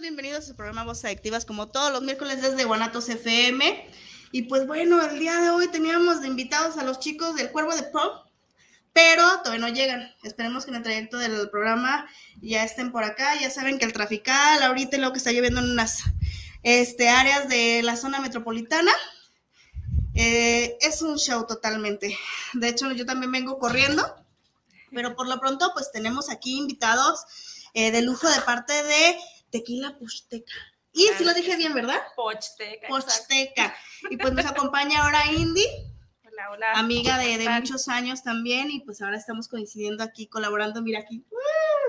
bienvenidos a su programa Voces Adictivas, como todos los miércoles desde Guanatos FM. Y pues bueno, el día de hoy teníamos de invitados a los chicos del Cuervo de Pro, pero todavía no llegan. Esperemos que en el trayecto del programa ya estén por acá. Ya saben que el trafical ahorita y lo que está lloviendo en unas este, áreas de la zona metropolitana. Eh, es un show totalmente. De hecho, yo también vengo corriendo, pero por lo pronto, pues tenemos aquí invitados eh, de lujo de parte de tequila posteca. Y si lo dije bien, ¿verdad? Posteca. Posteca. Y pues nos acompaña ahora Indy. Hola, hola. Amiga de, de, muchos años también. Y pues ahora estamos coincidiendo aquí, colaborando. Mira aquí.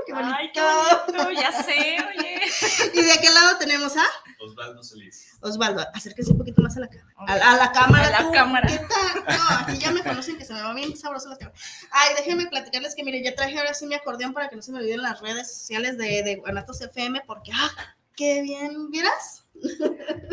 ¡Qué bonito! Ay, qué bonito, ya sé, oye. y de aquel lado tenemos a Osvaldo Solís. Osvaldo, acérquese un poquito más a la cámara. A, la cámara. A la cámara. ¿Qué tal? No, aquí ya me conocen que se me va bien sabroso la cámara. Ay, déjenme platicarles que, mire, ya traje ahora sí mi acordeón para que no se me olviden las redes sociales de, de Guanatos FM, porque, ah, qué bien, ¿vieras?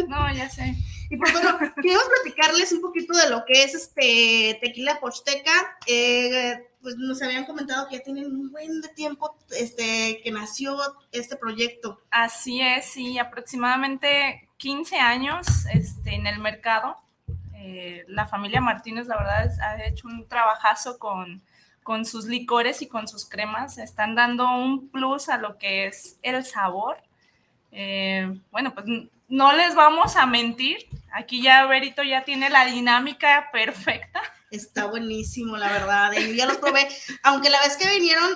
No, ya sé. Y por bueno, queremos platicarles un poquito de lo que es este tequila posteca. Eh, pues nos habían comentado que ya tienen un buen de tiempo este, que nació este proyecto. Así es, sí, aproximadamente 15 años este, en el mercado. Eh, la familia Martínez, la verdad, ha hecho un trabajazo con, con sus licores y con sus cremas. Están dando un plus a lo que es el sabor. Eh, bueno, pues no les vamos a mentir. Aquí ya Berito ya tiene la dinámica perfecta. Está buenísimo, la verdad. Y ya los probé. Aunque la vez que vinieron,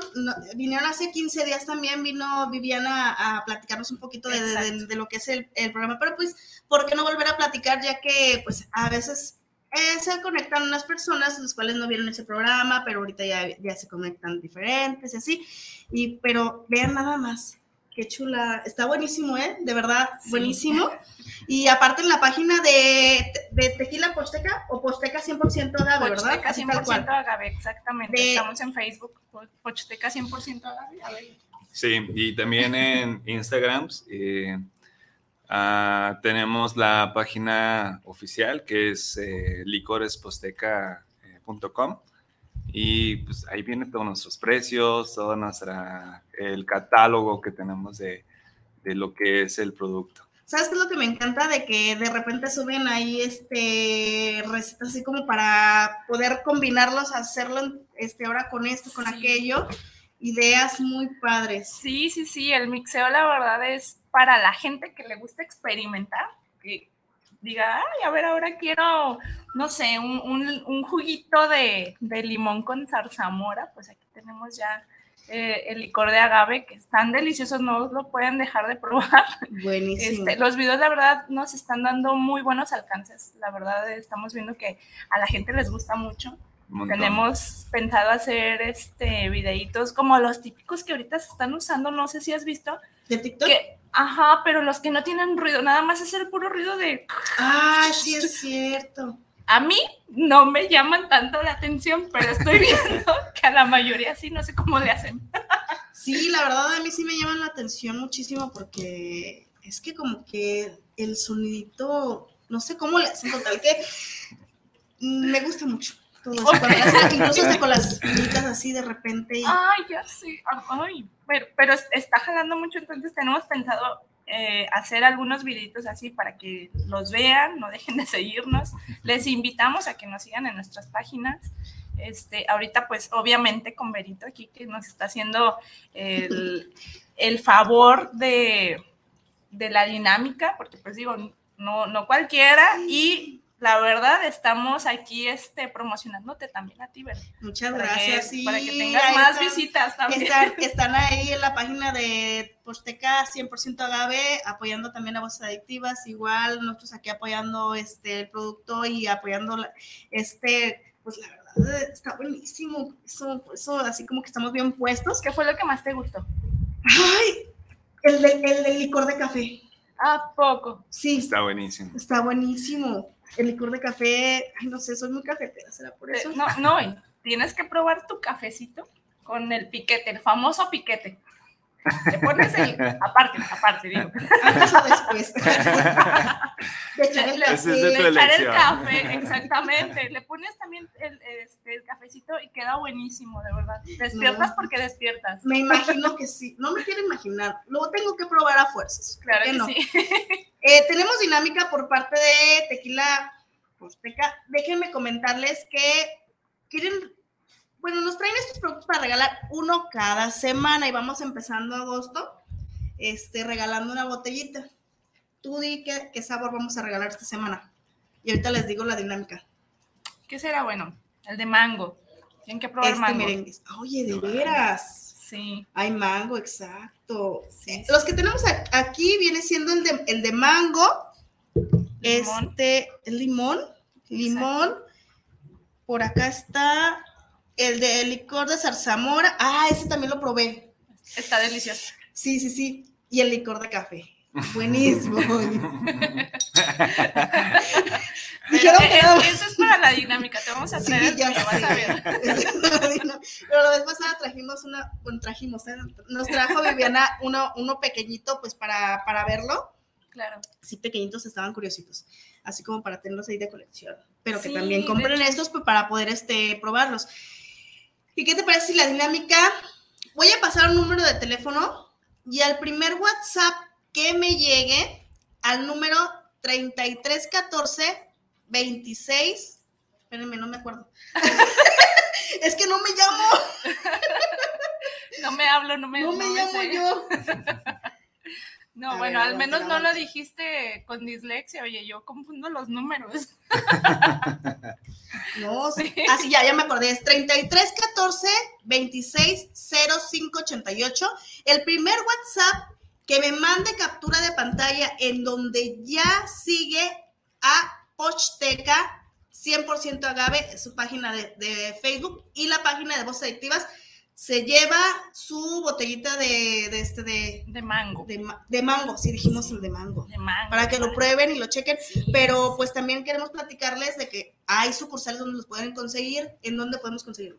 vinieron hace 15 días también, vino Viviana a, platicarnos un poquito de, lo que es el, programa. Pero pues, ¿por qué no volver a platicar? Ya que pues a veces eh, se conectan unas personas, las cuales no vieron ese programa, pero ahorita ya, ya se conectan diferentes y así. Y, pero vean nada más Qué chula. Está buenísimo, ¿eh? De verdad, buenísimo. Y aparte en la página de, de Tequila Posteca o Posteca 100% agave, ¿verdad? Posteca 100% agave, exactamente. Estamos en Facebook, Posteca 100% agave. Sí, y también en Instagram eh, ah, tenemos la página oficial que es eh, licoresposteca.com y pues ahí vienen todos nuestros precios, todo nuestra, el catálogo que tenemos de, de, lo que es el producto. ¿Sabes qué es lo que me encanta? De que de repente suben ahí este recetas así como para poder combinarlos, hacerlo este, ahora con esto, con aquello. Ideas muy padres. Sí, sí, sí, el mixeo la verdad es para la gente que le gusta experimentar, que diga, ay, a ver, ahora quiero, no sé, un, juguito de, limón con zarzamora, pues aquí tenemos ya eh, el licor de agave, que están deliciosos, no lo pueden dejar de probar. Buenísimo. Este, los videos, la verdad, nos están dando muy buenos alcances. La verdad, estamos viendo que a la gente les gusta mucho. Tenemos pensado hacer este videitos como los típicos que ahorita se están usando, no sé si has visto. ¿De TikTok? Ajá, pero los que no tienen ruido, nada más es el puro ruido de... Ah, sí es cierto. A mí no me llaman tanto la atención, pero estoy viendo que a la mayoría sí, no sé cómo le hacen. Sí, la verdad a mí sí me llaman la atención muchísimo porque es que como que el sonidito, no sé cómo le hacen total que me gusta mucho. Todo eso, incluso con las así de repente. Ay, ya sé. Ay, pero, está jalando mucho, entonces tenemos pensado eh, hacer algunos videitos así para que los vean, no dejen de seguirnos. Les invitamos a que nos sigan en nuestras páginas. Este, ahorita, pues, obviamente, con Berito aquí, que nos está haciendo el, el favor de, de, la dinámica, porque, pues, digo, no, no cualquiera, y la verdad, estamos aquí este, promocionándote también a ti, ¿verdad? Muchas Para gracias. que, sí, para que tengas más están- visitas también. Están, están ahí en la página de Posteca 100% Agave, apoyando también a Voces Adictivas, igual nosotros aquí apoyando este el producto y apoyando la- este, pues la verdad está buenísimo, eso, eso así como que estamos bien puestos. ¿Qué fue lo que más te gustó? Ay, el, del- el del licor de café, ¿A poco? sí, Está buenísimo. está buenísimo. El licor de café, ay, no sé, soy muy cafetera, será por Eh, eso. No, no, tienes que probar tu cafecito con el piquete, el famoso piquete. Le pones el, aparte, aparte, digo. Antes o después. de echar el Le- café. le echar el café, exactamente. Le pones también el, este, el cafecito y queda buenísimo, de verdad. Despiertas No. porque despiertas. Me imagino que sí. No me quiero imaginar. Lo tengo que probar a fuerzas. ¿por Claro que no? sí. Eh, tenemos dinámica por parte de Tequila Posteca. Déjenme comentarles que quieren. Bueno, nos traen estos productos para regalar uno cada semana y vamos empezando agosto este, regalando una botellita. Tú di qué, qué sabor vamos a regalar esta semana. Y ahorita les digo la dinámica. ¿Qué será bueno? El de mango. Tienen que probar Este mango. merengue. Oye, de veras. Sí. Hay mango, exacto. Sí, Los que tenemos aquí viene siendo el de, el de mango, Limón. este, el limón, limón. Por acá está el de licor de zarzamora. Ah, ese también lo probé. Está delicioso. Sí, sí, sí. Y el licor de café. Buenísimo. Dijeron que. Eso es para la dinámica. Te vamos a Sí, traer el ya tuyo, vas a ver. Pero la vez pasada trajimos una, bueno, trajimos, ¿eh? nos trajo Viviana uno, uno pequeñito, pues para, para verlo. Claro. Sí, pequeñitos estaban curiositos, así como para tenerlos ahí de colección. Pero que Sí, también compren estos pues, para poder este, probarlos. ¿Y qué te parece si la dinámica? Voy a pasar un número de teléfono y al primer WhatsApp que me llegue, al número 3314 26. Espérenme, no me acuerdo. es que no me llamo, No me hablo, no me, no me no me llamo sé. yo. No, A bueno, ver, al menos no lo dijiste con dislexia. Oye, yo confundo los números. No, Sí. así ya, ya me acordé. Es 33 14 26 05 88. El primer WhatsApp que me mande captura de pantalla en donde ya sigue a Pochsteca 100% Agave, su página de, de Facebook y la página de Voces Adictivas, se lleva su botellita de, de este de, De mango. de, ma- de mango, sí dijimos el de mango De mango. para que lo prueben y lo chequen. Sí, Pero sí, pues también queremos platicarles de que hay sucursales donde los pueden conseguir, en donde podemos conseguirlo.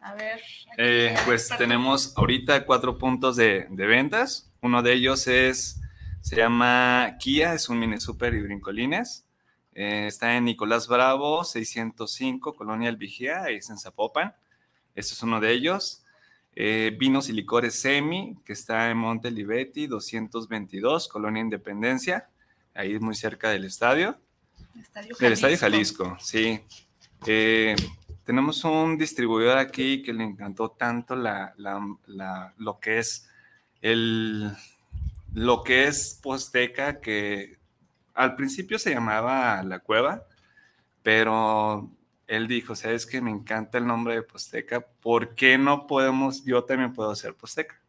A ver. Eh, pues tenemos ahorita cuatro puntos de, de ventas. Uno de ellos es, se llama Kia, es un mini super y brincolines. Eh, está en Nicolás Bravo, 605, Colonia El Vigía, ahí es en Zapopan. Este es uno de ellos. Eh, vinos y licores Semi, que está en Monte Olivetti, 222, Colonia Independencia, ahí muy cerca del estadio. Estadio Del Estadio Jalisco, sí. Eh, tenemos un distribuidor aquí que le encantó tanto la, la- la- lo que es el lo que es Posteca, que al principio se llamaba La Cueva, pero él dijo, sabes que me encanta el nombre de Posteca, ¿por qué no podemos, yo también puedo ser Posteca?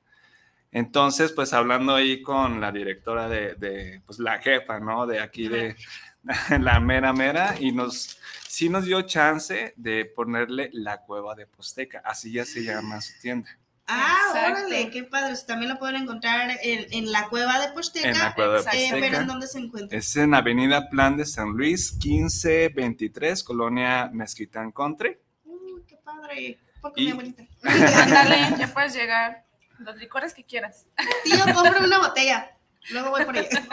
Entonces, pues hablando ahí con la directora de, de, pues la jefa, ¿no? De aquí de la mera mera y nos, sí nos dio chance de ponerle la cueva de Posteca, así ya se llama su tienda. Ah, Exacto. órale, qué padre. También lo pueden encontrar en, en la cueva de Posteca. En la cueva de exacto. eh, pero Posteca. ¿en dónde se encuentra? Es en Avenida Plan de San Luis, 1523, Colonia Mezquitán Country. Uy, qué padre. Porque Y- mi abuelita. Ándale, ya puedes llegar. Los licores que quieras. Tío, cómprame una botella. Luego voy por ella.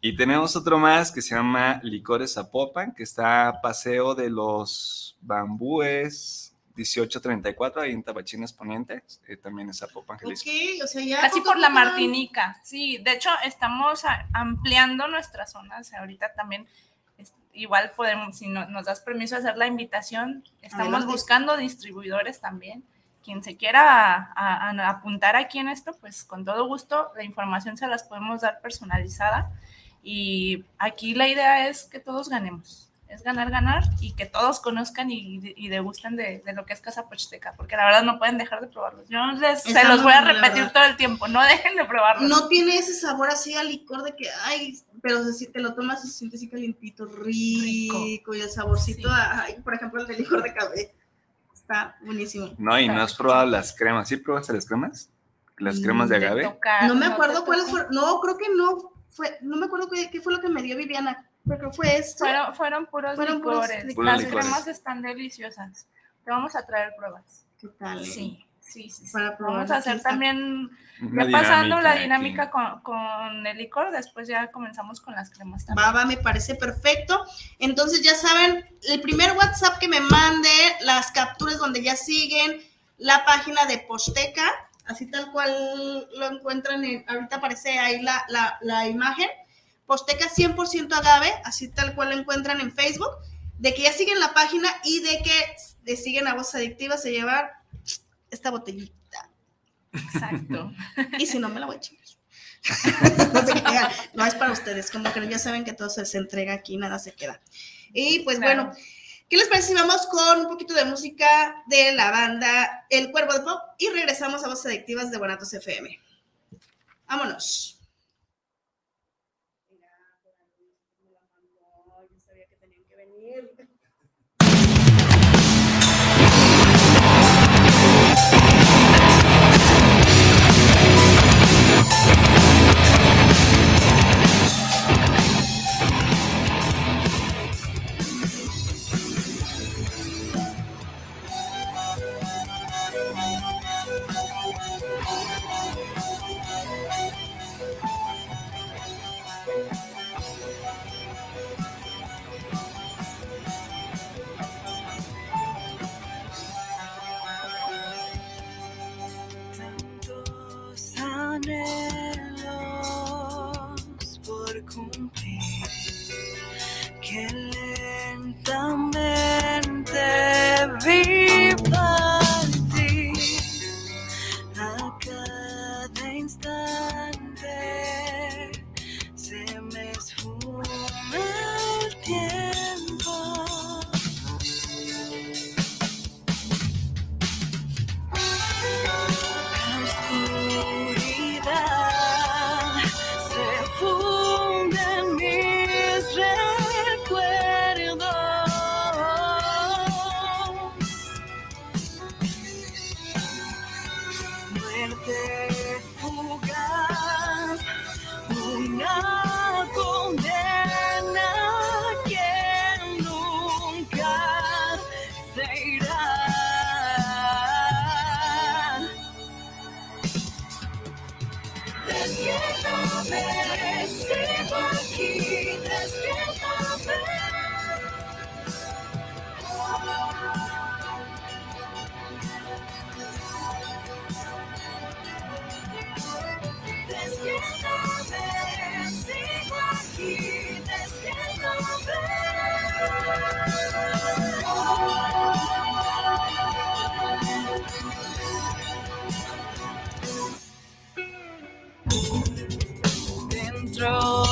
Y tenemos otro más que se llama Licores Zapopan, que está a Paseo de los Bambúes 1834, ahí en Tabachines Poniente, eh, también es Zapopan, Jalisco. ok, o sea, ya. Casi por la Martinica. Sí, de hecho, estamos a- ampliando nuestras zonas. Ahorita también, es- igual podemos, si no- nos das permiso, hacer la invitación. Estamos Adelante. buscando distribuidores también. Quien se quiera a- a- apuntar aquí en esto, pues con todo gusto, la información se las podemos dar personalizada. Y aquí la idea es que todos ganemos es ganar, ganar y que todos conozcan y, y degusten de, de, lo que es Casa Pochiteca, porque la verdad no pueden dejar de probarlos. Yo les, se los voy a repetir todo el tiempo, no dejen de probarlos. No tiene ese sabor así al licor de que, ay, pero si te lo tomas se siente así calientito, rico, y el saborcito, ay, por ejemplo, el de licor de café. Está buenísimo. No, y no has probado las cremas. ¿Sí probaste las cremas? Las cremas de agave. no me acuerdo cuáles fueron. No, creo que no. Fue, no me acuerdo qué, qué fue lo que me dio Viviana pero fue esto. Fueron, fueron puros licores. Las cremas están deliciosas. Te vamos a traer pruebas. ¿Qué tal? Sí. Sí, sí, Vamos a hacer también, ya pasando la dinámica con, con, el licor, después ya comenzamos con las cremas también. Va, va, me parece perfecto. Entonces ya saben, el primer WhatsApp que me mande, las capturas donde ya siguen, la página de Posteca, así tal cual lo encuentran, ahorita aparece ahí la, la, la imagen Posteca 100% agave, así tal cual lo encuentran en Facebook, de que ya siguen la página y de que le siguen a Voz Adictiva se llevar esta botellita. Exacto. y si no, me la voy a chingar. no, es para ustedes, como que ya saben que todo se, entrega aquí, nada se queda. Y pues bueno, ¿qué les parece si vamos con un poquito de música de la banda El Cuervo de Pop y regresamos a Voces Adictivas de Guanatos FM? Vámonos. Oh.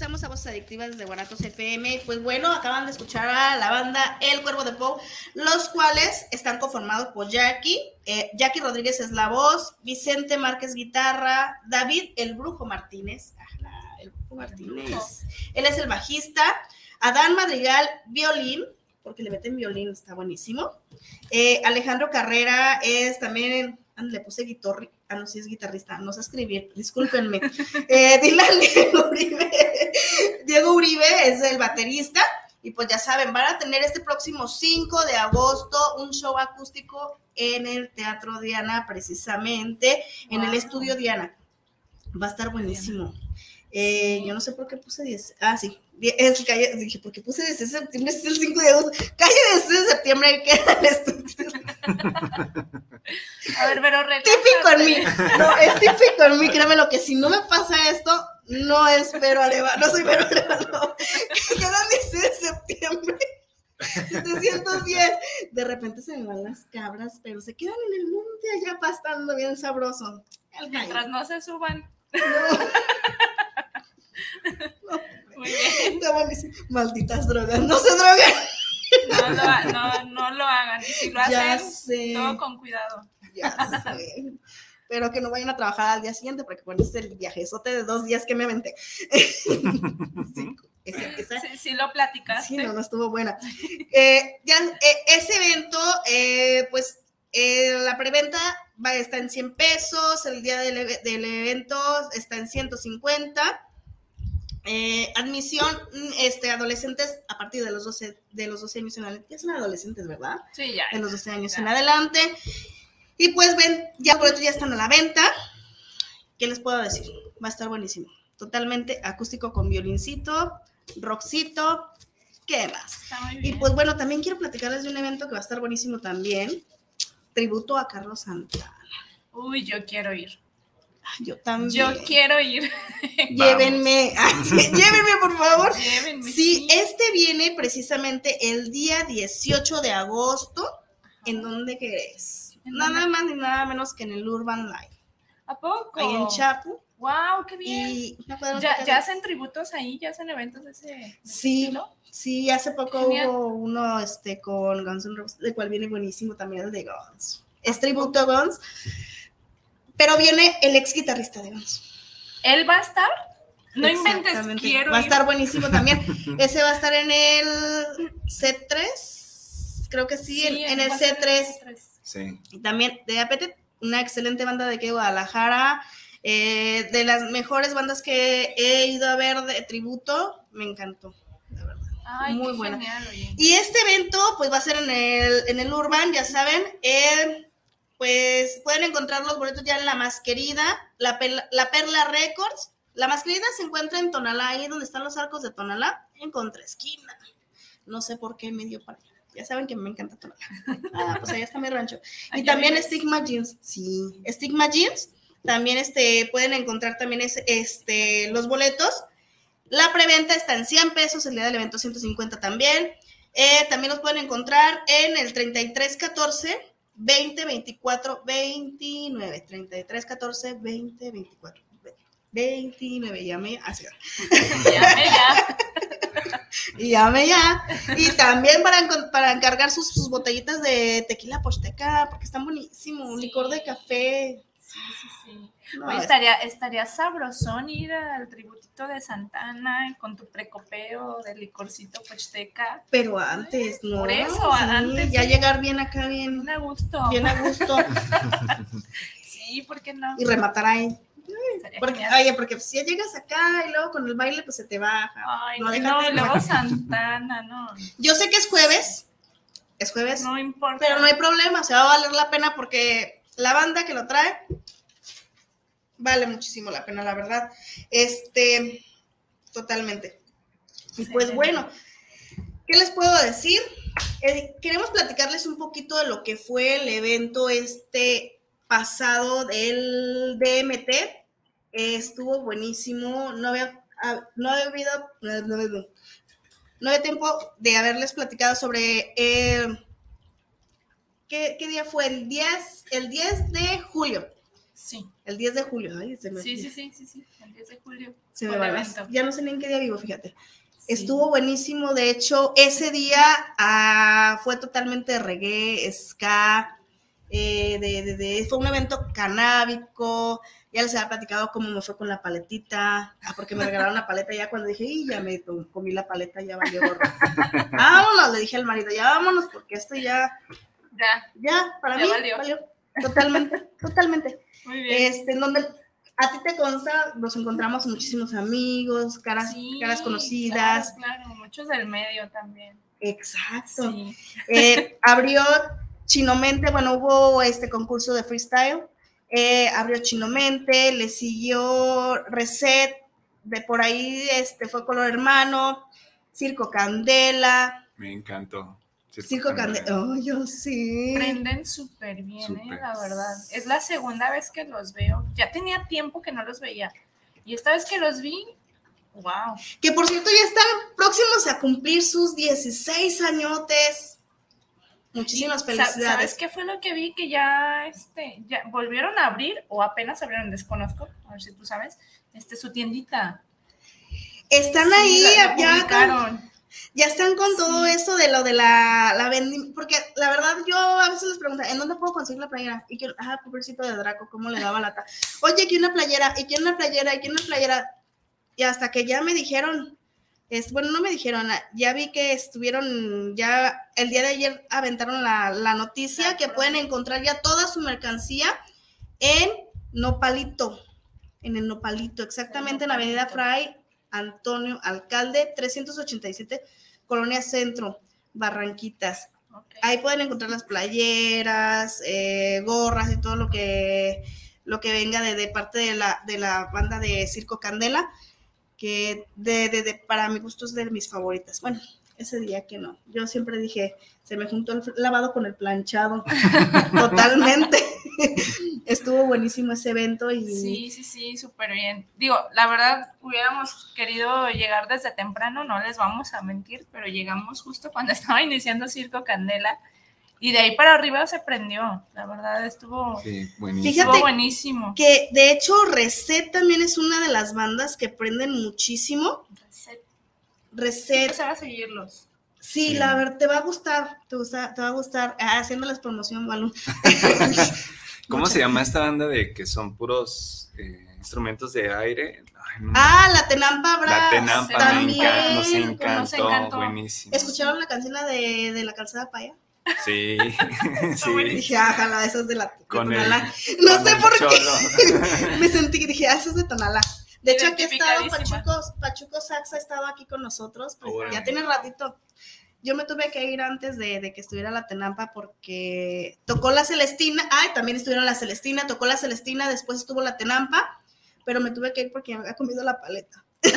Regresamos a Voces Adictivas de Guanatos FM. Pues bueno, acaban de escuchar a la banda El Cuervo de Poe, los cuales están conformados por Jackie. Eh, Jackie Rodríguez es la voz, Vicente Márquez guitarra, David El Brujo Martínez. Ah, el Brujo Martínez. Él es el bajista. Adán Madrigal, violín, porque le meten violín, está buenísimo. Eh, Alejandro Carrera es también, le puse guitarra, ah, no, sí es guitarrista, no sé escribir, discúlpenme. Eh, Dylan Diego Uribe, Diego Uribe es el baterista. Y pues ya saben, van a tener este próximo 5 de agosto un show acústico en el Teatro Diana, precisamente, en el estudio Diana. Va a estar buenísimo. Eh, yo no sé por qué puse 10. Ah, sí. Es, calle, dije, ¿por qué puse 10 de septiembre? Es el 5 de agosto. Calle 10 de septiembre queda el estudio. A ver, pero Típico en mí. No, es típico en mí. Créeme lo que si no me pasa esto, no espero Aleva. No soy Vero Aleva, no. Queda el 10 de septiembre. 710. De repente se me van las cabras, pero se quedan en el monte allá pastando bien sabroso. Mientras no se suban. No. Muy bien. Malditas drogas, no se droguen. No lo, no, no lo hagan. Y si lo Ya hacen, sé. todo con cuidado. Ya sé. Pero que no vayan a trabajar al día siguiente, porque bueno, es el viajezote de dos días que me aventé. Sí, ese- esa- Sí, sí lo platicaste. Sí, no, no estuvo buena. Eh, ya, eh, ese evento, eh, pues eh, la preventa va, está en 100 pesos, el día del, del evento está en 150. Eh, admisión, mm, este, adolescentes a partir de los 12, de los 12 años en adelante. Ya son adolescentes, ¿verdad? Sí, ya. de los 12 años Ya. en adelante. Y pues ven, ya por ya están a la venta. ¿Qué les puedo decir? Va a estar buenísimo. Totalmente acústico con violincito, rockcito. ¿Qué más? Está muy Y pues bueno, también quiero platicarles de un evento que va a estar buenísimo también. Tributo a Carlos Santana. Uy, yo quiero ir. Yo también. Yo quiero ir. Llévenme. Llévenme, por favor. Llévenme. Sí, este viene precisamente el día 18 de agosto. ¿En dónde crees? ¿En Nada dónde? más ni nada menos que en el Urban Life. ¿A poco? Ahí en Chapu. Wow, qué bien. Y no podemos ¿Ya, hacen tributos ahí, ya hacen eventos de ese, de ese Sí, estilo? sí, hace poco Genial. hubo uno este, con Guns N' Roses, de cual viene buenísimo también el de Guns. Es tributo a Guns, pero viene el ex guitarrista de Guns. ¿Él va a estar? No inventes, quiero Va a estar buenísimo también. Ese va a estar en el C3, creo que sí, en, en el va a ser C3. Sí. Y también de Apete, una excelente banda de aquí de Guadalajara, eh, de las mejores bandas que he ido a ver de tributo, me encantó. la verdad. Ay, Muy buena. genial. Y este evento, pues va a ser en el, en el Urban, ya saben. Pues pueden encontrar los boletos ya en La Masquerida, La, Pel- la Perla Records. La Masquerida se encuentra en Tonalá, ahí donde están los arcos de Tonalá, en contraesquina. No sé por qué me dio para allá. Ya saben que me encanta Tonalá. Ah, pues allá está mi rancho. Y también. Stigma Jeans. Sí, Stigma Jeans. También este, pueden encontrar también ese- este, los boletos. La preventa está en 100 pesos, el día del evento 150 también. Eh, también los pueden encontrar en el 3314 20 24 29. 3314 20 24 29. Llame, así va. Llame ya. Y llame ya. Y también para, para encargar sus, sus botellitas de tequila posteca, porque están buenísimos. Un Sí. licor de café. Sí, sí, sí. No, Oye, es- estaría, estaría sabrosón ir al tributito de Santana con tu precopeo de licorcito pocheteca. pero antes, ¿no? Por eso, Sí, antes, Ya sí. llegar bien acá, bien, Bien a gusto. bien a gusto. Sí, ¿por qué no? y rematar ahí. Porque, oye, porque si ya llegas acá y luego con el baile, pues se te baja. Ay, no, no, luego. Santana, no. Yo sé que es jueves, es jueves, No importa. pero no hay problema, se va a valer la pena porque la banda que lo trae vale muchísimo la pena, la verdad. Este, totalmente. Y pues bueno, ¿qué les puedo decir? Eh, queremos platicarles un poquito de lo que fue el evento este pasado del DMT. Eh, estuvo buenísimo, no había, ah, no había habido, no, no, no, no había tiempo de haberles platicado sobre eh, ¿qué, qué día fue? El 10, el 10 de julio. Sí. El 10 de julio. Ay, se me, Sí, sí, sí, sí, sí. El 10 de julio. se me va. evento. Ya no sé ni en qué día vivo, fíjate. Sí. Estuvo buenísimo, de hecho, ese día ah, fue totalmente reggae, ska, eh, de, de- de- fue un evento canábico, ya les había platicado cómo me fue con la paletita, ah, porque me regalaron la paleta ya cuando dije, y ya me comí la paleta, ya valió gorro. vámonos, le dije al marido, ya vámonos, porque esto ya, Ya, ya, para Ya mí, valió. valió. Totalmente, totalmente. muy bien. Este, en donde a ti te consta, nos encontramos muchísimos amigos, caras, Sí, caras conocidas. Claro, claro, muchos del medio también. Exacto. Sí. Eh, abrió Chinomente, bueno, hubo este concurso de freestyle. eh, abrió Chinomente, le siguió Reset, de por ahí este, fue Color Hermano, Circo Candela, Me encantó. Circo Candela. Oh, yo sí. Prenden súper bien, eh, la verdad. Es la segunda vez que los veo. Ya tenía tiempo que no los veía. Y esta vez que los vi, wow. Que por cierto ya están próximos a cumplir sus 16 añotes. Muchísimas felicidades. ¿Sabes qué fue lo que vi? Que ya, este, ya volvieron a abrir o apenas abrieron, desconozco, a ver si tú sabes, este, su tiendita. Están Sí, ahí, la- la ya, publicaron. Ya están con todo eso de lo de la, la vendi- porque la verdad yo a veces les pregunto, ¿en dónde puedo conseguir la playera? Y que, ah, pobrecito de Draco, ¿cómo le daba lata? Oye, quiero una playera, y quiero una playera, y quiero una playera. Y hasta que ya me dijeron, es, bueno, no me dijeron, ya vi que estuvieron, ya el día de ayer aventaron la, la noticia que pueden encontrar ya toda su mercancía en Nopalito, en el Nopalito, exactamente en la Avenida Fray Antonio Alcalde, 387, Colonia Centro, Barranquitas. Ahí pueden encontrar las playeras, eh, gorras y todo lo que, lo que venga de, de parte de la, de la banda de Circo Candela, que de- para mi gusto es de mis favoritas. Bueno, ese día que no. Yo siempre dije, se me juntó el lavado con el planchado. Totalmente. Estuvo buenísimo ese evento y Sí, sí, sí, súper bien. Digo, la verdad, hubiéramos querido llegar desde temprano, no les vamos a mentir, pero llegamos justo cuando estaba iniciando Circo Candela y de ahí para arriba se prendió. La verdad, estuvo, Sí, buenísimo. Fíjate- estuvo buenísimo. que de hecho Reset también es una de las bandas que prenden muchísimo. Reset. Reset, Empezar a seguirlos. sí, Sí. la verdad te va a gustar, te, gusta- te va a gustar, ah, haciéndoles promoción, Balú. ¿Cómo se llama esta banda de que son puros eh, instrumentos de aire? Ay, no. Ah, la Tenampa Brass. la Tenampa me también. encanta, nos Nos encantó, encantó. buenísimo. ¿Escucharon la canción de, de la calzada paya? Sí, sí. Dije, ajá, esa es de la de Con el, Tonalá. No con sé el por qué. Me sentí que dije, ah, esa es de Tonalá. De hecho, aquí ha estado. Pachuco, Pachuco Sax ha estado aquí con nosotros, pues, ya tiene ratito. Yo me tuve que ir antes de, que estuviera la Tenampa porque tocó la Celestina, ay, también estuvieron la Celestina, tocó la Celestina, después estuvo la Tenampa, pero me tuve que ir porque me había comido la paleta. y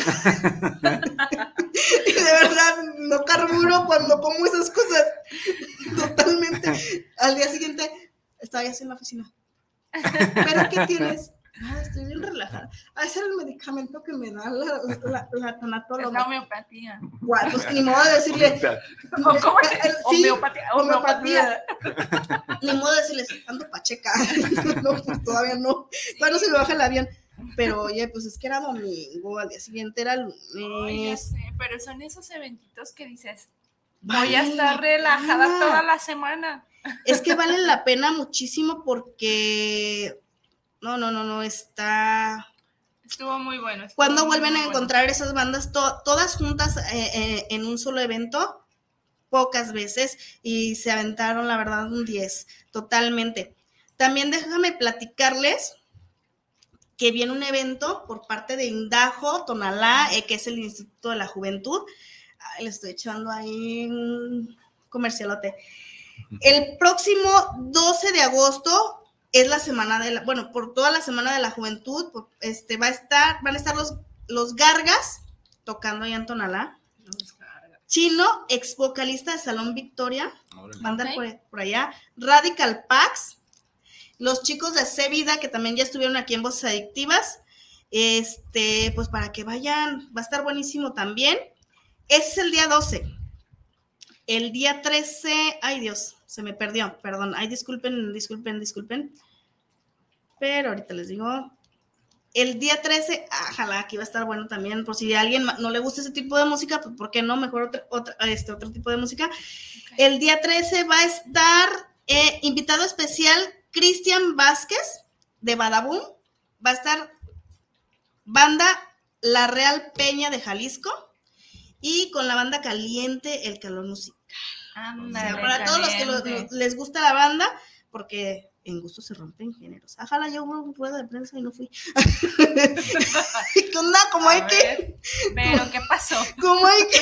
de verdad, no carburo cuando como esas cosas. Totalmente. Al día siguiente estaba ya en la oficina. ¿Pero qué tienes? Ah, estoy bien relajada. Ah, ese es el medicamento que me da la, la, la, la Es tanatóloga. la homeopatía. Guau, pues ni modo de decirle, ¿O ¿Cómo se El- sí, Homeopatía. homeopatía. Homeopatía. ni modo de decirles, ando pacheca. no, pues todavía no. Todavía no se me baja el avión. Pero oye, pues es que era domingo, al día siguiente era ya lunes. sé, pero son esos eventitos que dices, Vale voy a estar la relajada toda la semana. Es que vale la pena muchísimo porque. No, no, no, no, está. Estuvo muy bueno. estuvo ¿Cuándo muy, vuelven a bueno. encontrar esas bandas to- todas juntas eh, eh, en un solo evento? Pocas veces y se aventaron, la verdad, un 10, totalmente. También déjame platicarles que viene un evento por parte de Indajo, Tonalá, eh, que es el Instituto de la Juventud. Ay, le estoy echando ahí un comercialote. El próximo 12 de agosto es la semana de la, bueno, por toda la semana de la juventud, por- este, va a estar, van a estar los, los Gargas tocando allá en Tonalá. Chino, ex vocalista de Salón Victoria, Órale. va a andar por, por allá. Radical Pax, los chicos de C Vida que también ya estuvieron aquí en Voces Adictivas. Este, pues para que vayan, va a estar buenísimo también. Ese es el día 12. El día 13, ay Dios, se me perdió, perdón. Ay, disculpen, disculpen, disculpen. pero ahorita les digo. El día 13, ojalá, aquí va a estar bueno también, por si a alguien no le gusta ese tipo de música, pues ¿por qué no? Mejor otro, otro, este, otro tipo de música. El día 13 va a estar eh, invitado especial Cristian Vázquez de Badabun. Va a estar banda La Real Peña de Jalisco y con la banda Caliente El Calor Musical. Ándale, para todos los que lo- les gusta la banda, porque en gusto se rompen géneros. Ojalá yo hubo un rueda de prensa y no fui. ¿Qué onda? Como hay que, Pero, ¿qué pasó? como hay que.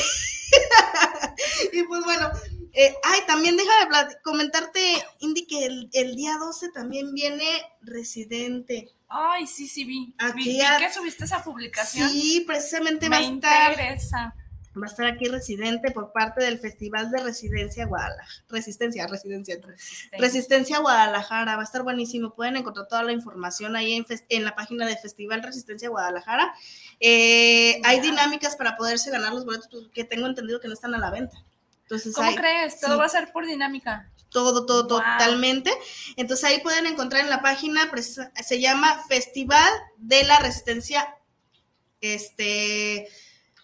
y pues bueno, eh, ay, también déjame plat- comentarte, Indy, que el, el día 12 también viene Residente. Ay, sí, sí, vi. Aquí vi, vi a- que subiste esa publicación. Sí, precisamente Me va a estar. interesa. Va a estar aquí Residente por parte del Festival de Residencia Guadalajara. Resistencia, Residencia. Resistencia. Resistencia Guadalajara, va a estar buenísimo. Pueden encontrar toda la información ahí en, en la página de Festival Resistencia Guadalajara. Eh, hay dinámicas para poderse ganar los boletos pues, que tengo entendido que no están a la venta. Entonces, ¿Cómo hay crees? Todo sí. va a ser por dinámica. todo, todo, Wow. totalmente. Entonces ahí pueden encontrar en la página, precisa- se llama Festival de la Resistencia. Este,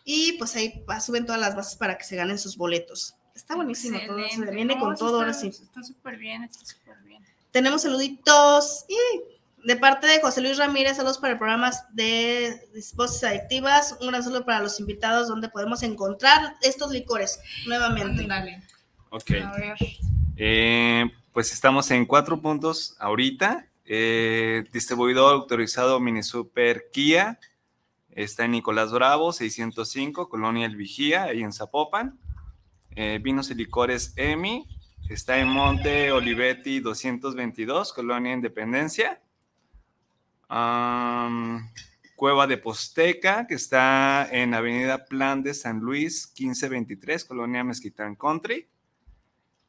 y pues ahí suben todas las bases para que se ganen sus boletos. Está buenísimo todo, se viene No, con eso todo, está- ahora sí. Está súper bien, está súper bien. Tenemos saluditos. Y de parte de José Luis Ramírez, saludos para el programa de Voces Adictivas. Un gran saludo para los invitados, donde podemos encontrar estos licores nuevamente. Ándale. Ok. A ver. Eh, pues estamos en cuatro puntos ahorita. Eh, distribuidor autorizado Mini Super Kia. Está en Nicolás Bravo, 605, Colonia El Vigía, ahí en Zapopan. Eh, vinos y licores EMI. Está en Monte Olivetti 222, Colonia Independencia. Cueva de Posteca, que está en Avenida Plan de San Luis, 1523, Colonia Mezquitán Country.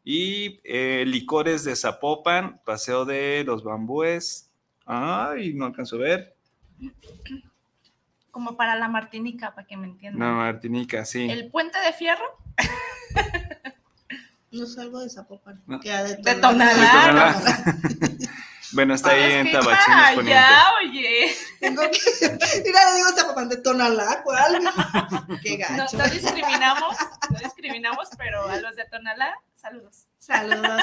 Y eh, licores de Zapopan, Paseo de los Bambúes. Ay, no alcanzo a ver. Como para la Martinica, para que me entiendan. No, Martinica, sí. El puente de fierro. No salgo de Zapopan. No. queda de De Tonalá. Tonalá. bueno, está ahí en Tabachines Poniente. allá, oye. Tengo que. Mira, le digo Zapopan de Tonalá, ¿cuál? Qué No, gacho. no discriminamos, no discriminamos, pero a los de Tonalá, saludos. Saludos.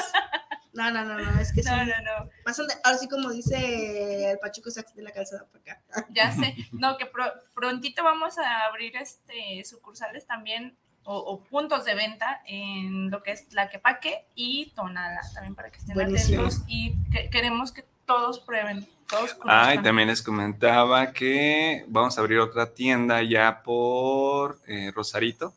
No, no, no, no, es que No, son- no, no, pasan de, ahora sí como dice el Pachuco Sax de la calzada para acá. ya sé. No, que pro- prontito vamos a abrir este sucursales también o, o puntos de venta en lo que es Tlaquepaque y Tonala, también para que estén Buenísimo. atentos y que- queremos que todos prueben, todos Ah, y también les comentaba que vamos a abrir otra tienda ya por eh, Rosarito.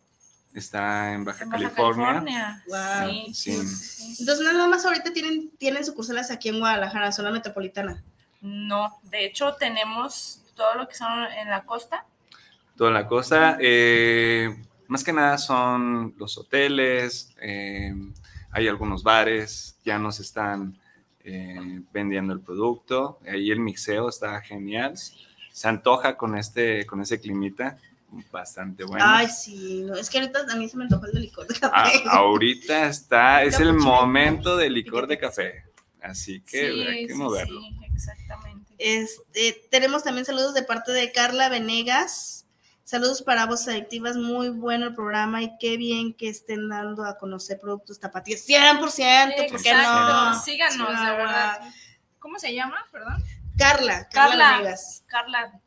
Está en Baja, En Baja California. California. Wow. Sí, Sí. Entonces, nada más ahorita tienen, tienen sucursales aquí en Guadalajara, zona metropolitana. No, de hecho tenemos todo lo que son en la costa. Toda la cosa. eh, más que nada son los hoteles, eh, hay algunos bares, ya nos están eh, vendiendo el producto. Ahí el mixeo está genial. Se antoja con este, con ese climita, bastante bueno. Ay, sí, no, es que ahorita a mí se me antojó el de licor de Ah, café. ahorita está, es el momento del licor de café. Así que sí, hay que moverlo. sí, exactamente. Este, tenemos también saludos de parte de Carla Venegas. Saludos para Voces Adictivas, muy bueno el programa y qué bien que estén dando a conocer productos tapatíos. 100%, ¿por qué Exacto, no? síganos, de verdad. ¿Cómo se llama? Perdón. Carla, Carla, Carla. Venegas. Carla,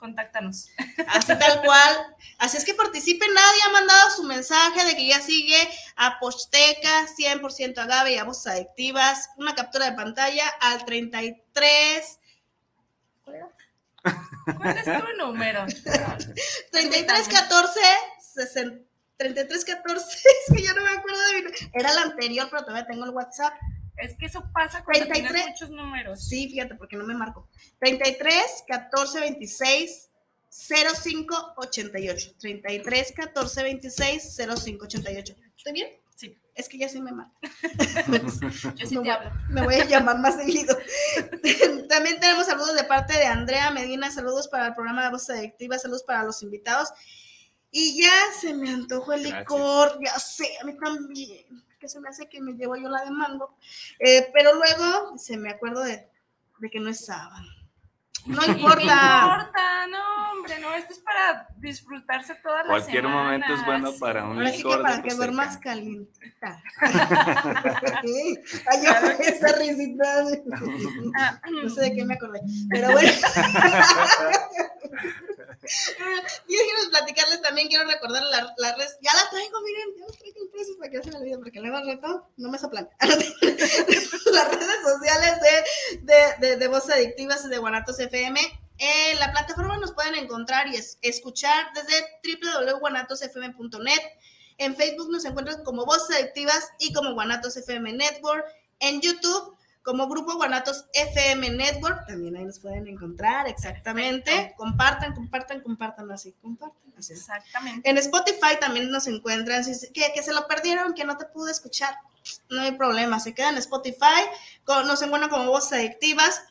contáctanos. Así tal cual. Así es que participen. Nadie ha mandado su mensaje de que ya sigue a Posteca, 100% agave y a voces adictivas. Una captura de pantalla al 33. ¿Cuál era? ¿Cuál es tu número? 33 14 60, 33 14. Es que yo no me acuerdo de mi. Era el anterior, pero todavía tengo el WhatsApp. Es que eso pasa cuando 33. tienes muchos números. Sí, fíjate, porque no me marco. 33 14 26 05 88. 33 14 26 05 88. ¿Estoy bien? Sí. Es que ya sí me marco. Yo sí No, te hablo. Me voy a llamar más seguido. También tenemos saludos de parte de Andrea Medina, saludos para el programa de Voces Adictivas, saludos para los invitados. Y ya se me antojó el Gracias. licor, ya sé, a mí también, que se me hace que me llevo yo la de mango. Eh, pero luego se me acuerdo de, de que no estaban. No ¿Qué importa. importa? No, hombre, no, esto es para disfrutarse toda la Cualquier momento es bueno para un Ahora sí que para que duermas Rica. calientita. Ay, yo, esa risita. Ah, No sé de qué me acordé. Pero bueno. Yo quiero platicarles también, quiero recordar las la redes. Ya las traigo, miren, ya las traigo impresas para que no se me olviden, porque luego al rato no me soplan. las redes sociales de, de, de, de Voz Adictivas y de Guanatos FM. En la plataforma nos pueden encontrar y es- escuchar desde www.guanatosfm.net. En Facebook nos encuentran como Voces Adictivas y como Guanatos FM Network. En YouTube como Grupo Guanatos FM Network, también ahí nos pueden encontrar, exactamente. Perfecto. Compartan, compartan, compartan así, compartan. Así. Exactamente. En Spotify también nos encuentran, que, que se lo perdieron, que no te pude escuchar, no hay problema, se quedan en Spotify, con- nos encuentran como Voces Adictivas.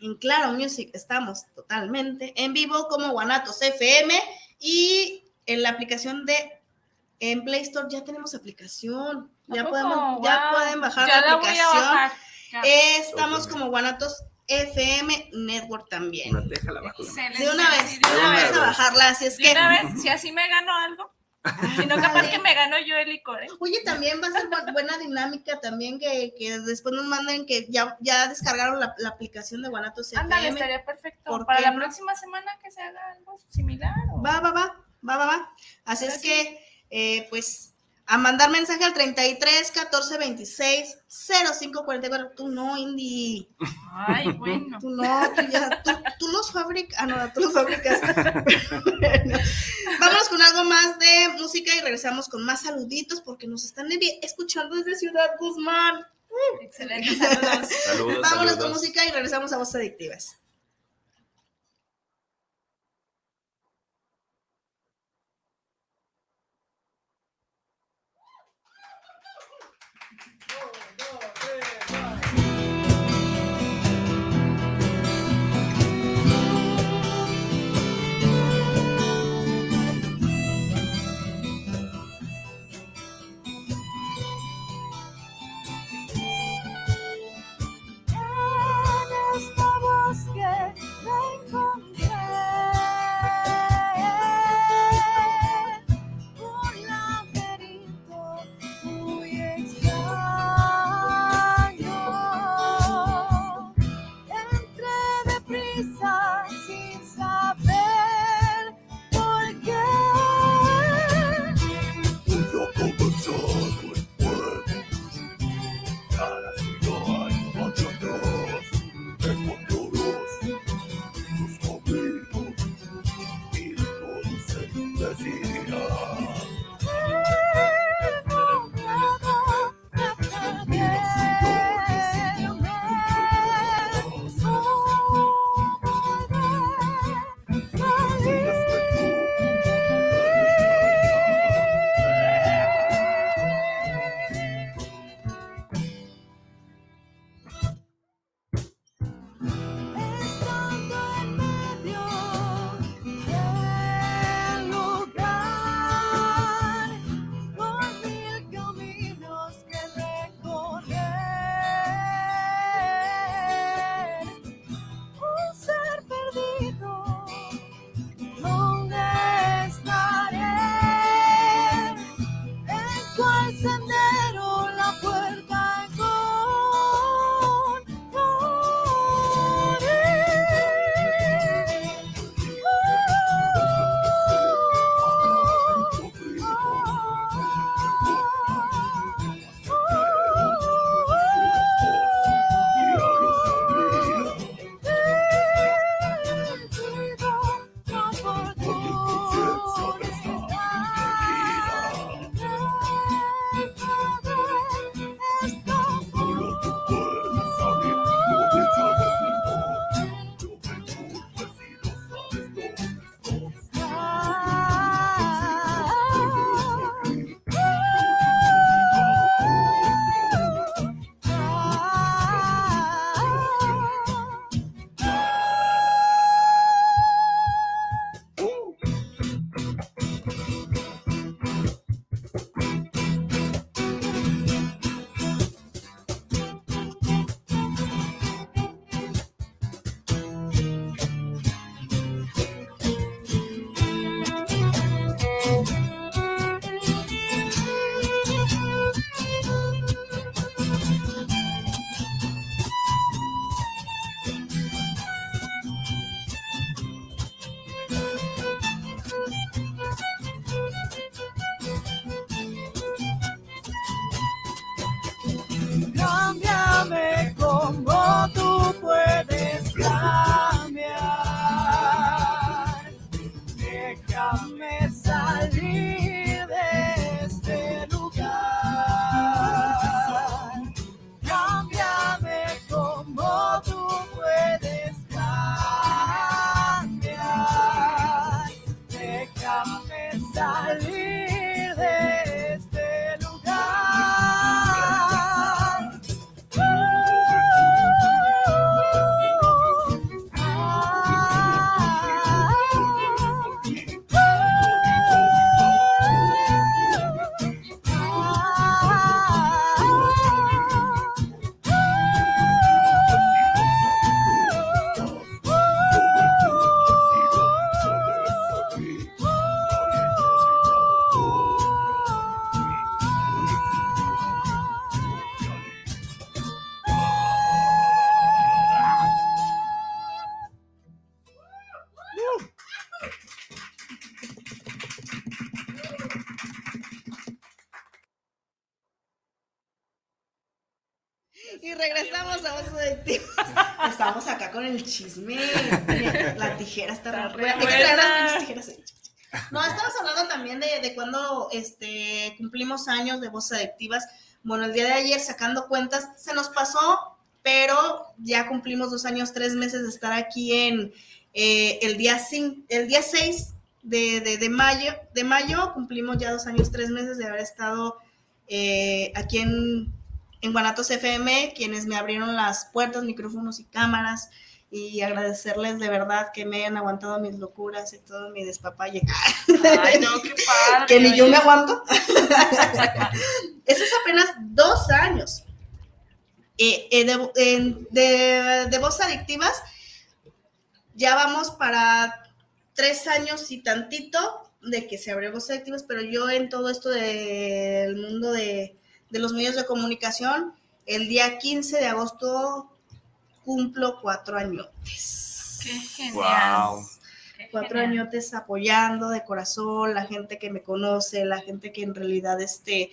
En Claro Music estamos totalmente en vivo como Guanatos FM y en la aplicación de en Play Store ya tenemos aplicación, ¿A ya podemos, ya Wow. pueden bajar Ya la aplicación. Estamos como Guanatos FM Network también. Bajo. De una vez, de una vez a bajarla, así es De que. una vez, si así me gano algo. Si no, capaz que me gano yo el licor, ¿eh? Oye, también va a ser bu- buena dinámica también que, que después nos manden que ya, ya descargaron la, la aplicación de Guanatos FM. Ándale, estaría perfecto. ¿Por Para qué la próxima semana que se haga algo similar. o- Va, va, va, va, va, va. Así es sí. que, eh, pues, a mandar mensaje al 33 14 26 05 44. Tú no, Indy. Ay, bueno. Tú no, tú ya, tú, tú los fabricas. Ah, no, tú los fabricas. Bueno, Vámonos con algo más de música y regresamos con más saluditos porque nos están escuchando desde Ciudad Guzmán. Excelente, saludos. Saludos, Vámonos con música y regresamos a Voces Adictivas. Traer las tijeras. No, estamos hablando también de, de cuando este, cumplimos años de Voces Adictivas. Bueno, el día de ayer, sacando cuentas, se nos pasó, pero ya cumplimos dos años, tres meses de estar aquí en eh, el, día el día 6 de, de- de mayo. De mayo cumplimos ya dos años, tres meses de haber estado eh, aquí en, en Guanatos FM, quienes me abrieron las puertas, micrófonos y cámaras. Y agradecerles de verdad que me hayan aguantado mis locuras y todo mi despapalle. Ay, no, qué padre. que ni yo me aguanto. Eso es apenas dos años. Eh, eh, de, de voz adictivas, ya vamos para tres años y tantito de que se abrió voz adictivas, pero yo en todo esto del mundo de, de los medios de comunicación, el día 15 de agosto cumplo cuatro añotes Qué genial. Wow. Qué cuatro genial. añotes apoyando de corazón, la gente que me conoce, la gente que en realidad este,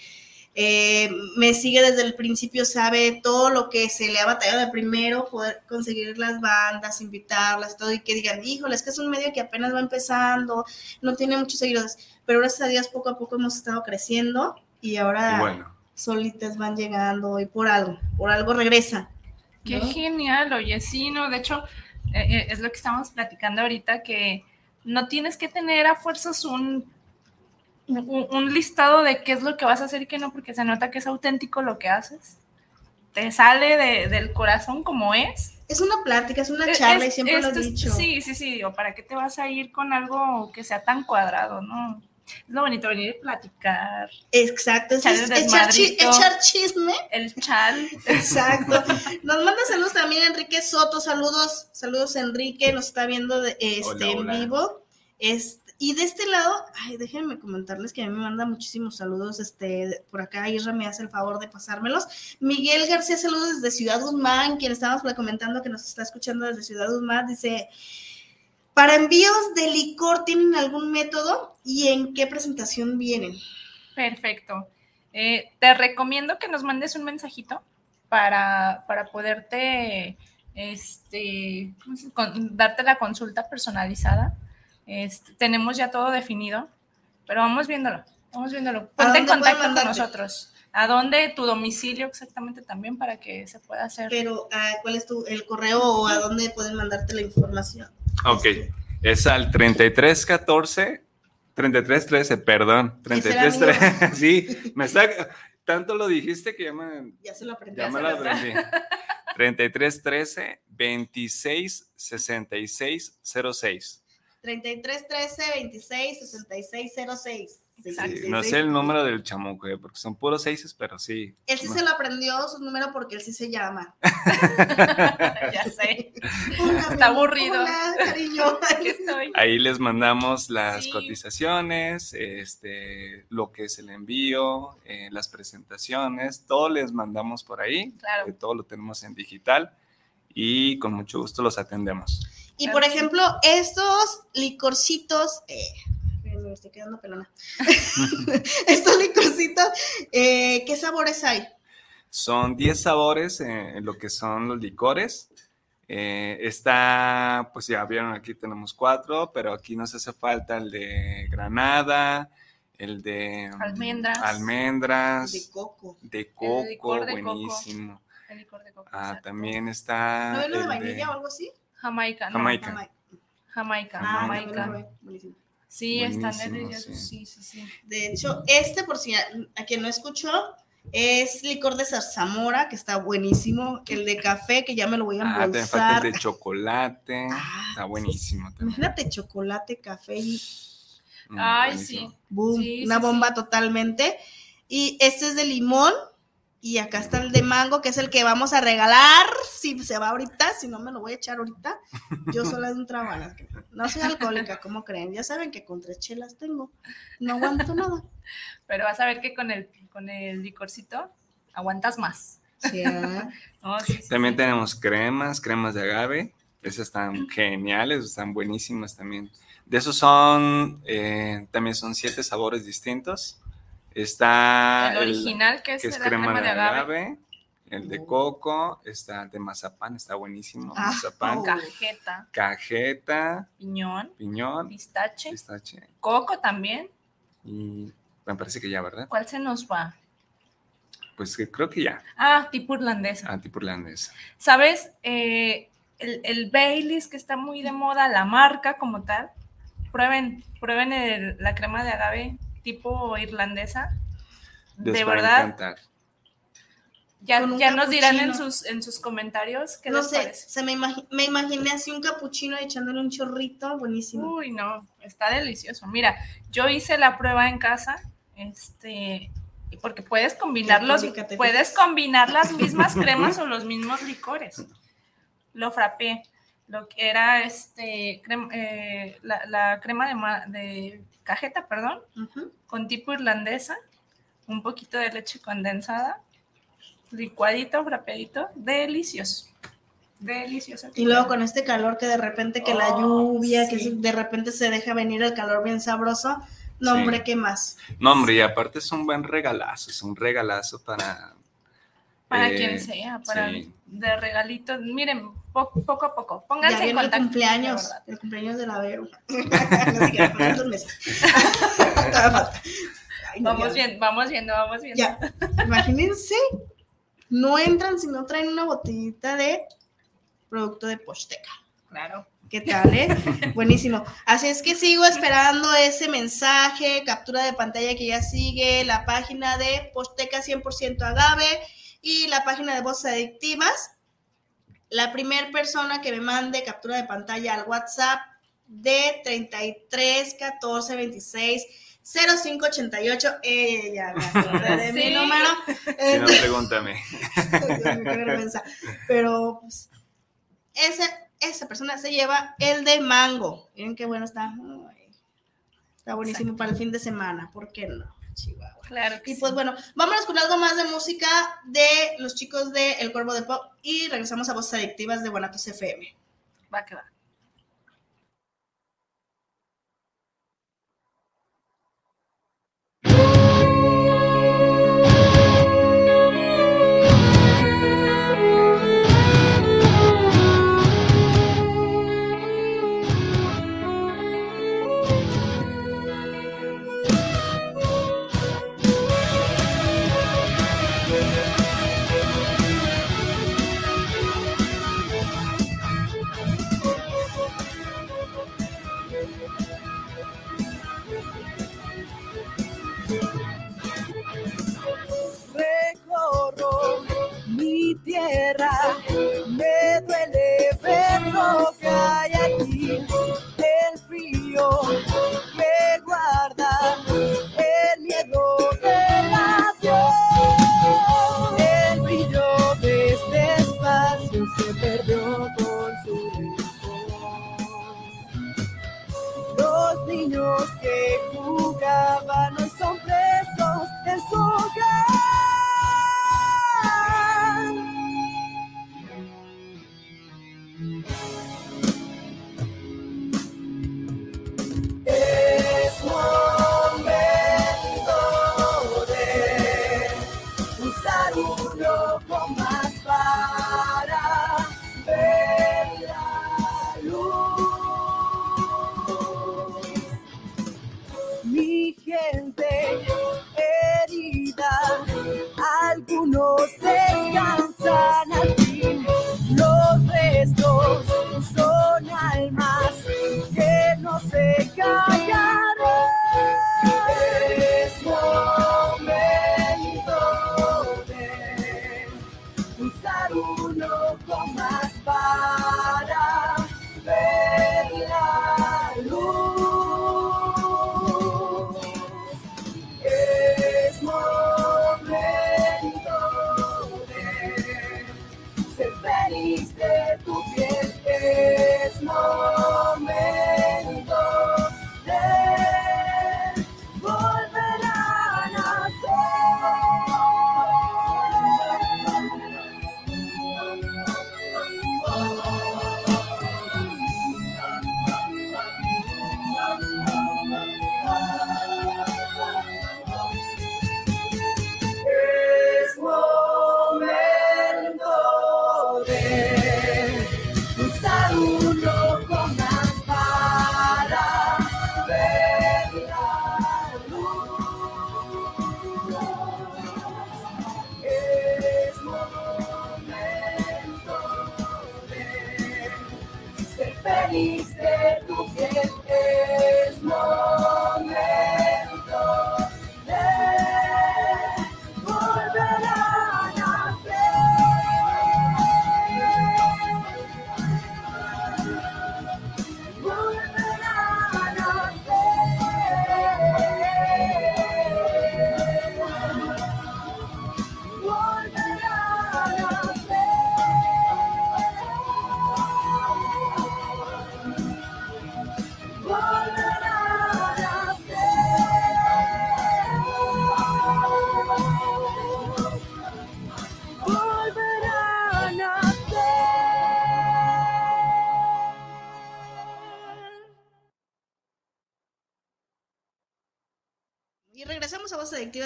eh, me sigue desde el principio, sabe todo lo que se le ha batallado de primero, poder conseguir las bandas, invitarlas, todo, y que digan, híjole, es que es un medio que apenas va empezando, no tiene muchos seguidores, pero gracias a Dios poco a poco hemos estado creciendo y ahora Bueno, solitas van llegando y por algo, por algo regresan. Qué ¿no? genial, oye, sí, no, de hecho, eh, eh, es lo que estamos platicando ahorita, que no tienes que tener a fuerzas un, un, un listado de qué es lo que vas a hacer y qué no, porque se nota que es auténtico lo que haces. Te sale de- del corazón como es. Es una plática, es una Es- charla y siempre lo he dicho. Sí, sí, sí, ¿para qué te vas a ir con algo que sea tan cuadrado, no? Es lo bonito venir y platicar, Exacto, es, Echar es echar, chi- echar chisme el chal. Exacto. Nos manda saludos también Enrique Soto. Saludos, saludos Enrique, nos está viendo de, este, Hola, hola. en vivo. Este, y de este lado, ay, déjenme comentarles que a mí me manda muchísimos saludos. Este, por acá Isra me hace el favor de pasármelos. Miguel García, saludos desde Ciudad Guzmán, quien estábamos comentando que nos está escuchando desde Ciudad Guzmán, dice. Para envíos de licor, ¿tienen algún método? ¿Y en qué presentación vienen? Perfecto. Eh, te recomiendo que nos mandes un mensajito para, para poderte este, ¿cómo se- con- darte la consulta personalizada. Este, tenemos ya todo definido, pero vamos viéndolo, vamos viéndolo. Ponte en contacto con nosotros. ¿A dónde? Tu domicilio exactamente también para que se pueda hacer. Pero, ah, ¿cuál es tu, el correo o a dónde pueden mandarte la información? Ok. Es al 3314, 3313, perdón. Ese era 3313. Sí, me está. Tanto lo dijiste que ya me, Ya se lo aprendí. ya me lo aprendí. 3313 26 66 06. 33 13 26 66 06. Sí, sí, no sé el número del chamuco, eh, porque son puros seises, pero sí. Él sí se lo aprendió su número porque él sí se llama. ya sé. Hola, Está aburrido. Hola, cariño. Aquí estoy. Ahí les mandamos las Sí. cotizaciones, este, lo que es el envío, eh, las presentaciones, todo les mandamos por ahí, Claro. eh, todo lo tenemos en digital y con mucho gusto los atendemos. Y Claro por ejemplo, estos licorcitos. Eh, me estoy quedando pelona. estos licorcitos, eh, ¿qué sabores hay? Son 10 sabores eh, en lo que son los licores. Eh, está, pues ya vieron, aquí tenemos cuatro, pero aquí nos hace falta el de granada, el de mm, Almendras. almendras, De coco. de coco, licor de coco. buenísimo. El licor de coco, Ah, exacto. también está. ¿No hay uno de vainilla o algo así? Jamaica, ¿no? Jamaica. Jamaica. Jamaica, Ah, Jamaica. lo probé. Buenísimo. Sí, están Buenísimo, deliciosos. sí. Sí, sí, sí. De hecho, este, por si a, a quien no escuchó, es licor de zarzamora, que está buenísimo. El de café, que ya me lo voy a Ah, también falta embolsar. el de chocolate. Ah, Está buenísimo también. Imagínate chocolate, café y Mm, Ay, buenísimo. sí. boom, Sí, una sí, bomba totalmente. Y este es de limón. Y acá está el de mango, que es el que vamos a regalar. Si se va ahorita, si no me lo voy a echar ahorita. Yo sola de un trabajo. No soy alcohólica, ¿cómo creen? Ya saben que con tres chelas tengo. No aguanto nada. Pero vas a ver que con el, con el licorcito aguantas más. Sí, ah. No, sí, sí, También sí. tenemos cremas, cremas de agave. Esas están geniales, están buenísimas también. De esos son, eh, también son siete sabores distintos. Está El original, que es, que es crema, de agave. El de Oh. coco, está de mazapán, está buenísimo. Ah, mazapán, oh. Cajeta, cajeta, piñón, piñón, pistache, pistache. coco también. Y me parece que ya, ¿verdad? ¿Cuál se nos va? Pues que creo que ya. Ah, tipo irlandesa. Antipurlandesa. ¿Sabes? Eh, el, el Baileys que está muy de moda, la marca como tal. Prueben, prueben el- la crema de agave tipo irlandesa. Les de va a verdad, encantar. ya, ya nos dirán en sus, en sus comentarios qué No les sé, parece. se me, imagi- me imaginé así un capuchino echándole un chorrito, buenísimo. Uy, no, está delicioso. Mira, yo hice la prueba en casa, este, porque puedes combinar los, puedes combinar las mismas cremas o los mismos licores. Lo frappé, lo que era este, crem- eh, la, la crema de, ma- de cajeta, perdón, con tipo irlandesa, un poquito de leche condensada, licuadito, frapeadito, delicioso. Delicioso. Y luego con este calor que de repente que la Oh, lluvia, que de repente se deja venir el calor bien sabroso. No, Sí. hombre, ¿qué más? No, hombre, y aparte es un buen regalazo, es un regalazo para... Para eh, quien sea, para sí. de regalito. Miren, po- poco a poco. Ya Pónganse en viene el contacto. cumpleaños, el cumpleaños de la Vero. Ay, no, Vamos ya. bien, vamos viendo, vamos viendo. Ya, imagínense, no entran si no traen una botellita de producto de Posteca. Claro. ¿Qué tal, eh? Buenísimo. Así es que sigo esperando ese mensaje, captura de pantalla que ya sigue, la página de Posteca 100% Agave y la página de Voces Adictivas. La primera persona que me mande captura de pantalla al WhatsApp de 33 14 26 05 88. Ella me acordé de mi Sí. número. Si no, pregúntame. Dios mío, qué vergüenza. Pero pues, esa, esa persona se lleva el de mango. Miren qué bueno está. Ay, está buenísimo para el fin de semana. ¿Por qué no? Chihuahua. Claro Y sí. pues bueno, vámonos con algo más de música de los chicos de El Cuervo de Pop y regresamos a Voces Adictivas de Guanatos FM. Va que va. Tierra, me duele ver lo que hay aquí, el frío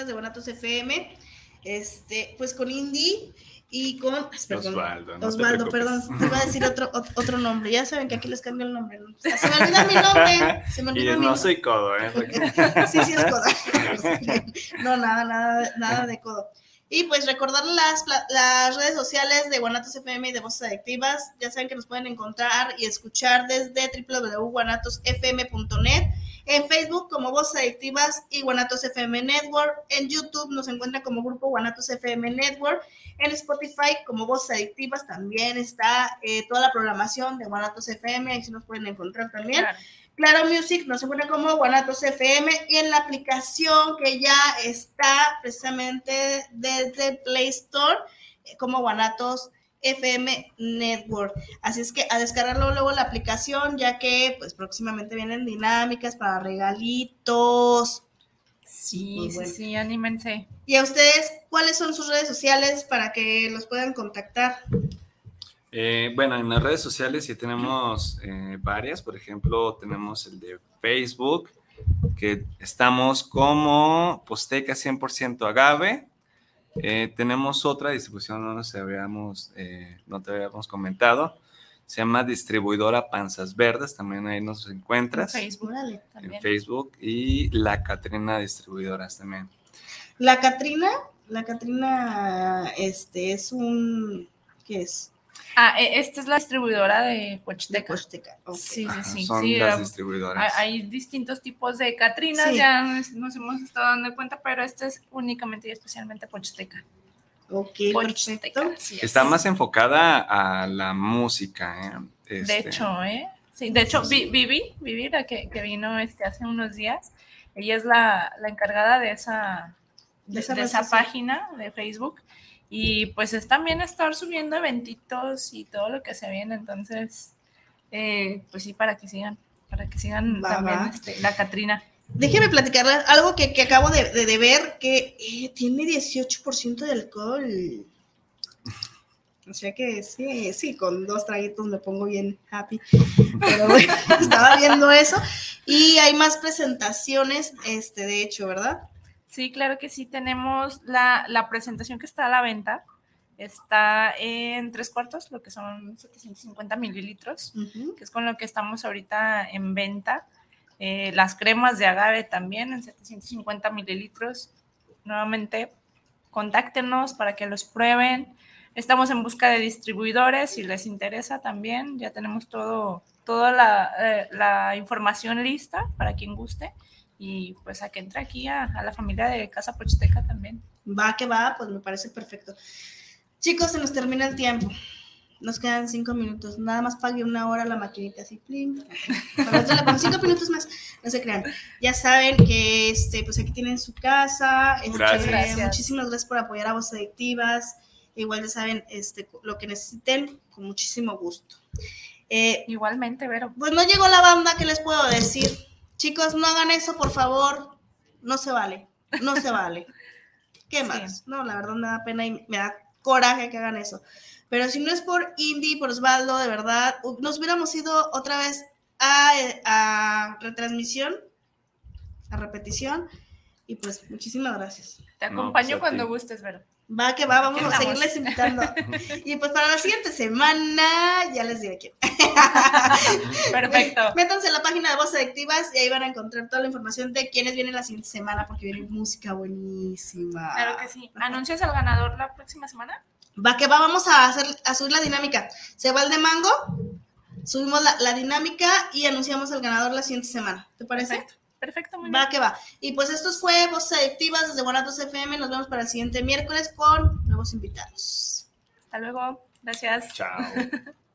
de Bonatos FM, este, pues con Indy y con... Osvaldo, no Osvaldo, perdón, te iba a decir otro, ot- otro nombre. Ya saben que aquí les cambio el nombre. sea, se me olvida mi nombre. Se me Y olvida mi no nombre. soy codo, ¿eh? Sí, sí es codo. No, nada, nada, nada de codo. Y pues recordar las, las redes sociales de Guanatos FM y de Voces Adictivas. Ya saben que nos pueden encontrar y escuchar desde www.guanatosfm.net. En Facebook como Voces Adictivas y Guanatos FM Network. En YouTube nos encuentran como Grupo Guanatos FM Network. En Spotify como Voces Adictivas también está eh, toda la programación de Guanatos FM. Ahí sí nos pueden encontrar también. Claro. Claro Music nos encuentra como Guanatos FM y en la aplicación que ya está precisamente desde Play Store eh, como Guanatos FM Network. Así es que a descargarlo luego la aplicación ya que pues próximamente vienen dinámicas para regalitos. Sí, Muy sí, bueno. sí, anímense. Y a ustedes, ¿cuáles son sus redes sociales para que los puedan contactar? Eh, bueno, en las redes sociales sí tenemos eh, varias. Por ejemplo, tenemos el de Facebook, que estamos como Posteca 100% Agave. Eh, tenemos otra distribución, no nos habíamos, eh, no te habíamos comentado. Se llama Distribuidora Panzas Verdes, también ahí nos En encuentras Facebook Órale. en también. Facebook. Y La Catrina Distribuidoras también. La Catrina, la Catrina, este, es un, ¿qué es? Ah, e- esta es la distribuidora de De Huaxteca. Huaxteca, ok. Sí, sí, sí. son sí, las um, distribuidoras. Hay, hay distintos tipos de Catrinas, Sí. ya nos, nos hemos estado dando cuenta, pero esta es únicamente y especialmente Pochsteca. Ok, perfecto. es. Está más enfocada a la música. ¿eh? De Este, hecho, ¿eh? Sí, de hecho, Vi- Vivi, Vivi, la que, que vino este, hace unos días, ella es la, la encargada de esa, De de, esa de esa página de Facebook. Y pues es también estar subiendo eventitos y todo lo que se viene. Entonces, eh, pues sí, para que sigan, para que sigan Va, también va. este, la Catrina. Déjeme platicarles algo que, que acabo de, de- de ver, que eh, tiene 18% de alcohol. O sea que sí, sí, con dos traguitos me pongo bien happy. Pero bueno, estaba viendo eso. Y hay más presentaciones, este, de hecho, ¿verdad? Sí, claro que sí, tenemos la, la presentación que está a la venta. Está en tres cuartos, lo que son 750 mililitros, que es con lo que estamos ahorita en venta. Eh, las cremas de agave también en 750 mililitros. Nuevamente, contáctenos para que los prueben. Estamos en busca de distribuidores, si les interesa también. Ya tenemos todo, toda la, eh, la información lista para quien guste. Y pues a que entre aquí a, a la familia de Casa Pochiteca también. Va que va, pues me parece perfecto. Chicos, se nos termina el tiempo. Nos quedan cinco minutos. Nada más pague una hora la maquinita así. plim. Con cinco minutos más. No se crean. Ya saben que este, pues aquí tienen su casa. este, Gracias. Gracias. Muchísimas gracias por apoyar a Voces Adictivas. Igual ya saben este, lo que necesiten, con muchísimo gusto. Eh, Igualmente, Vero. pues no llegó la banda, ¿qué les puedo decir? Chicos, no hagan eso, por favor. No se vale. No se vale. ¿Qué Sí. más? No, la verdad me da pena y me da coraje que hagan eso. Pero si no es por Indy, por Osvaldo, de verdad, nos hubiéramos ido otra vez a, a retransmisión, a repetición. Y pues, muchísimas gracias. Te No, acompaño pues cuando ti. gustes, Vero. Va que va, vamos a seguirles invitando. Y pues para la siguiente semana, ya les diré quién. Perfecto. Métanse en la página de Voces Adictivas y ahí van a encontrar toda la información de quiénes vienen la siguiente semana, porque viene música buenísima. Claro que sí. ¿Anuncias al ganador la próxima semana? Va que va, vamos a hacer a subir la dinámica. Se va el de mango, subimos la, la dinámica y anunciamos al ganador la siguiente semana. ¿Te parece? Perfecto, perfecto, muy Va bien. que va. Y pues esto fue Voces Adictivas desde Guanatos FM. Nos vemos para el siguiente miércoles con nuevos invitados. Hasta luego. Gracias. Chao.